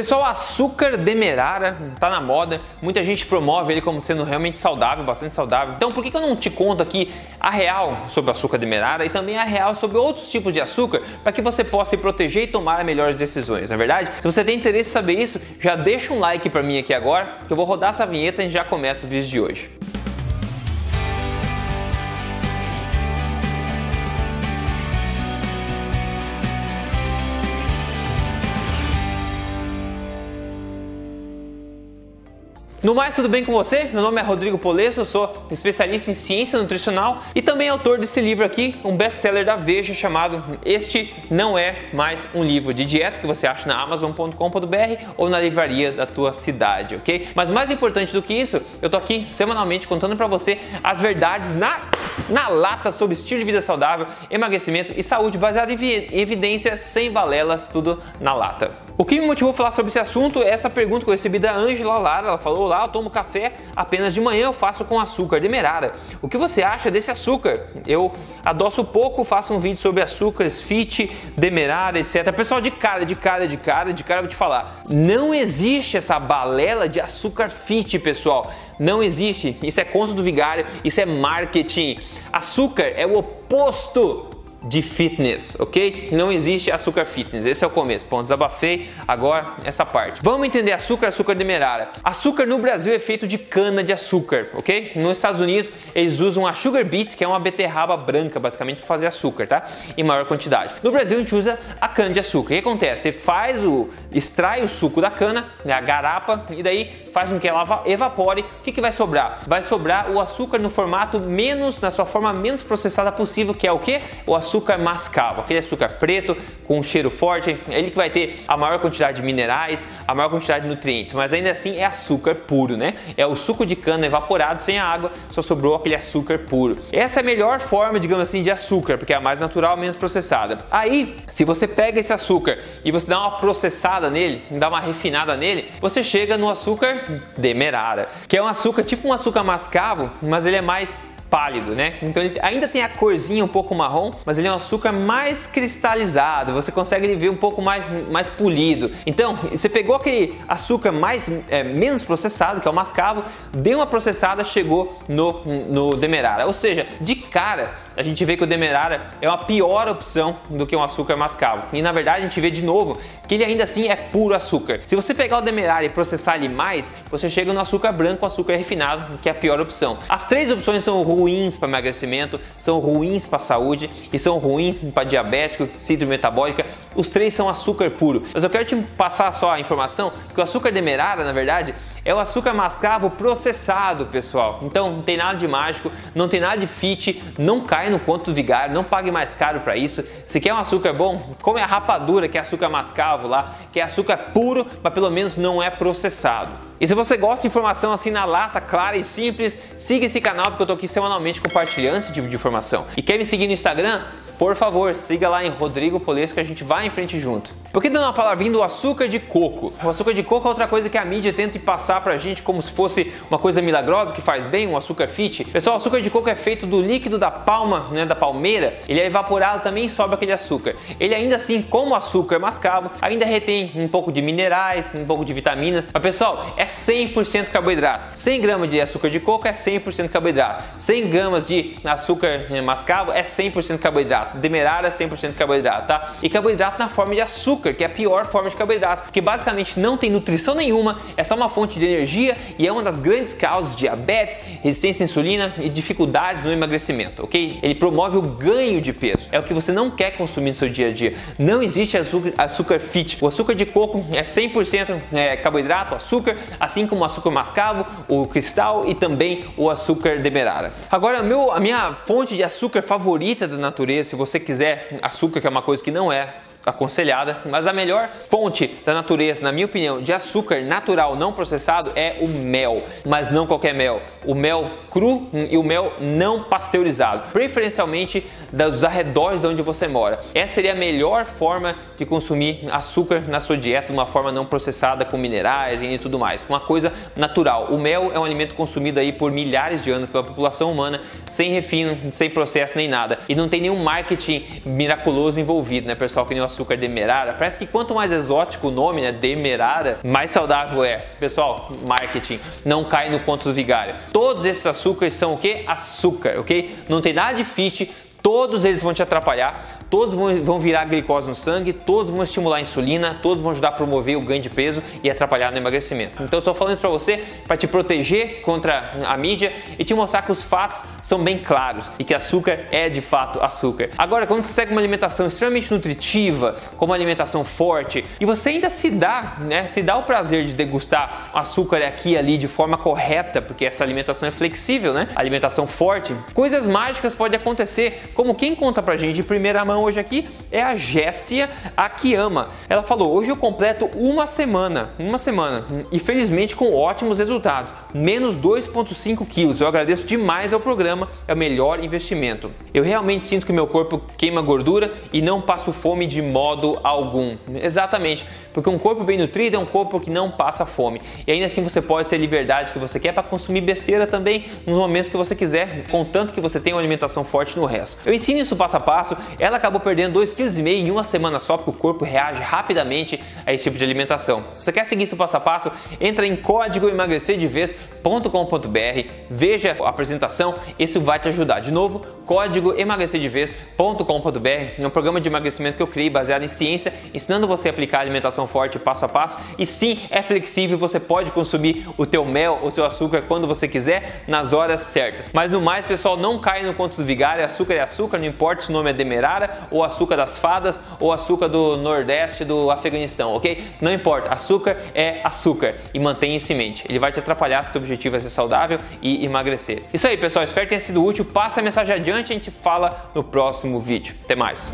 Pessoal, açúcar demerara tá na moda, muita gente promove ele como sendo realmente saudável, bastante saudável. Então, por que, que eu não te conto aqui a real sobre o açúcar demerara e também a real sobre outros tipos de açúcar para que você possa se proteger e tomar melhores decisões, não é verdade? Se você tem interesse em saber isso, já deixa um like para mim aqui agora, que eu vou rodar essa vinheta e já começa o vídeo de hoje. No mais, tudo bem com você? Meu nome é Rodrigo Polesso, eu sou especialista em ciência nutricional e também autor desse livro aqui, um best-seller da Veja chamado Este Não É Mais Um Livro de Dieta, que você acha na amazon.com.br ou na livraria da tua cidade, ok? Mas mais importante do que isso, eu tô aqui semanalmente contando para você as verdades na, na lata sobre estilo de vida saudável, emagrecimento e saúde baseado em evidência, sem balelas, tudo na lata. O que me motivou a falar sobre esse assunto é essa pergunta que eu recebi da Angela Lara. Ela falou: Olá, eu tomo café apenas de manhã, eu faço com açúcar demerara. O que você acha desse açúcar? Eu adoço pouco, faço um vídeo sobre açúcares, fit, demerara, etc. Pessoal, de cara, de cara, de cara, de cara, eu vou te falar: não existe essa balela de açúcar fit, pessoal. Não existe. Isso é conto do vigário, isso é marketing. Açúcar é o oposto de fitness, ok? Não existe açúcar fitness, esse é o começo. Bom, desabafei agora essa parte. Vamos entender açúcar, açúcar demerara. Açúcar no Brasil é feito de cana de açúcar, ok? Nos Estados Unidos eles usam a sugar beet, que é uma beterraba branca, basicamente para fazer açúcar, tá? Em maior quantidade. No Brasil a gente usa a cana de açúcar. O que acontece? Você faz o, extrai o suco da cana, né, a garapa, e daí faz com que ela evapore. O que, que vai sobrar? Vai sobrar o açúcar no formato menos, na sua forma menos processada possível, que é o que? O açúcar açúcar mascavo, aquele açúcar preto com um cheiro forte, ele que vai ter a maior quantidade de minerais, a maior quantidade de nutrientes, mas ainda assim é açúcar puro, né? É o suco de cana evaporado sem a água, só sobrou aquele açúcar puro. Essa é a melhor forma, digamos assim, de açúcar, porque é a mais natural, menos processada. Aí, se você pega esse açúcar e você dá uma processada nele, dá uma refinada nele, você chega no açúcar demerara, que é um açúcar tipo um açúcar mascavo, mas ele é mais pálido, né? Então ele ainda tem a corzinha um pouco marrom, mas ele é um açúcar mais cristalizado, você consegue ver um pouco mais, mais polido. Então, você pegou aquele açúcar mais é, menos processado, que é o mascavo, deu uma processada, chegou no, no demerara. Ou seja, de cara, a gente vê que o demerara é uma pior opção do que um açúcar mascavo. E na verdade, a gente vê de novo que ele ainda assim é puro açúcar. Se você pegar o demerara e processar ele mais, você chega no açúcar branco, açúcar refinado, que é a pior opção. As três opções são ruins para emagrecimento, são ruins para saúde e são ruins para diabético, síndrome metabólica. Os três são açúcar puro. Mas eu quero te passar só a informação que o açúcar demerara, na verdade, é o açúcar mascavo processado, pessoal. Então não tem nada de mágico, não tem nada de fit, não cai no conto do vigário, não pague mais caro para isso. Se quer um açúcar bom, come a rapadura, que é açúcar mascavo lá, que é açúcar puro, mas pelo menos não é processado. E se você gosta de informação assim na lata, clara e simples, siga esse canal porque eu tô aqui semanalmente compartilhando esse tipo de informação. E quer me seguir no Instagram? Por favor, siga lá em Rodrigo Polesco que a gente vai em frente junto. Por que dando uma palavrinha do açúcar de coco? O açúcar de coco é outra coisa que a mídia tenta passar pra gente como se fosse uma coisa milagrosa que faz bem, um açúcar fit. Pessoal, o açúcar de coco é feito do líquido da palma, né, da palmeira, ele é evaporado também sobra aquele açúcar. Ele ainda assim, como açúcar mascavo, ainda retém um pouco de minerais, um pouco de vitaminas. Mas pessoal, é 100% carboidrato. 100 gramas de açúcar de coco é 100% carboidrato. 100 gramas de açúcar eh, mascavo é 100% carboidrato. Demerara é 100% carboidrato, tá? E carboidrato na forma de açúcar, que é a pior forma de carboidrato, que basicamente não tem nutrição nenhuma, é só uma fonte de energia e é uma das grandes causas de diabetes, resistência à insulina e dificuldades no emagrecimento, ok? Ele promove o ganho de peso. É o que você não quer consumir no seu dia a dia. Não existe açúcar, açúcar fit. O açúcar de coco é 100% é, carboidrato, açúcar, assim como o açúcar mascavo, o cristal e também o açúcar demerara. Agora, meu, a minha fonte de açúcar favorita da natureza, você quiser açúcar, que é uma coisa que não é aconselhada, mas a melhor fonte da natureza, na minha opinião, de açúcar natural não processado é o mel, mas não qualquer mel, o mel cru e o mel não pasteurizado, preferencialmente dos arredores de onde você mora. Essa seria a melhor forma de consumir açúcar na sua dieta, de uma forma não processada com minerais e tudo mais, uma coisa natural. O mel é um alimento consumido aí por milhares de anos pela população humana, sem refino, sem processo nem nada. E não tem nenhum marketing miraculoso envolvido, né, pessoal? Que nem açúcar demerara. Parece que quanto mais exótico o nome, né, demerara, mais saudável é. Pessoal, marketing não cai no conto do vigário. Todos esses açúcares são o que? Açúcar, ok? Não tem nada de fit, todos eles vão te atrapalhar, todos vão, virar glicose no sangue, todos vão estimular a insulina, todos vão ajudar a promover o ganho de peso e atrapalhar no emagrecimento. Então estou falando para você para te proteger contra a mídia e te mostrar que os fatos são bem claros e que açúcar é de fato açúcar. Agora, quando você segue uma alimentação extremamente nutritiva, com uma alimentação forte, e você ainda se dá, né, se dá o prazer de degustar açúcar aqui e ali de forma correta, porque essa alimentação é flexível, né? Alimentação forte, coisas mágicas podem acontecer, como quem conta pra gente de primeira mão hoje aqui é a Jessia Akiyama. Ela falou: "Hoje eu completo uma semana, uma semana e felizmente com ótimos resultados, menos 2.5 quilos. Eu agradeço demais ao programa, é o melhor investimento. Eu realmente sinto que meu corpo queima gordura e não passo fome de modo algum. Exatamente, porque um corpo bem nutrido é um corpo que não passa fome. E ainda assim você pode ter a liberdade que você quer para consumir besteira também nos momentos que você quiser, contanto que você tenha uma alimentação forte no resto. Eu ensino isso passo a passo. Ela acabou perdendo 2,5 kg em uma semana só, porque o corpo reage rapidamente a esse tipo de alimentação. Se você quer seguir isso passo a passo, entra em código emagrecerdevez.com.br, veja a apresentação, isso vai te ajudar. De novo, código emagrecerdevez.com.br é um programa de emagrecimento que eu criei baseado em ciência, ensinando você a aplicar a alimentação forte passo a passo. E sim, é flexível, você pode consumir o teu mel, o seu açúcar quando você quiser, nas horas certas. Mas no mais, pessoal, não cai no conto do vigário, açúcar é açúcar, não importa se o nome é demerara ou açúcar das fadas ou açúcar do Nordeste do Afeganistão, ok? Não importa, açúcar é açúcar e mantenha isso em mente. Ele vai te atrapalhar se o teu objetivo é ser saudável e emagrecer. Isso aí, pessoal, espero que tenha sido útil. Passa a mensagem adiante, a gente fala no próximo vídeo. Até mais.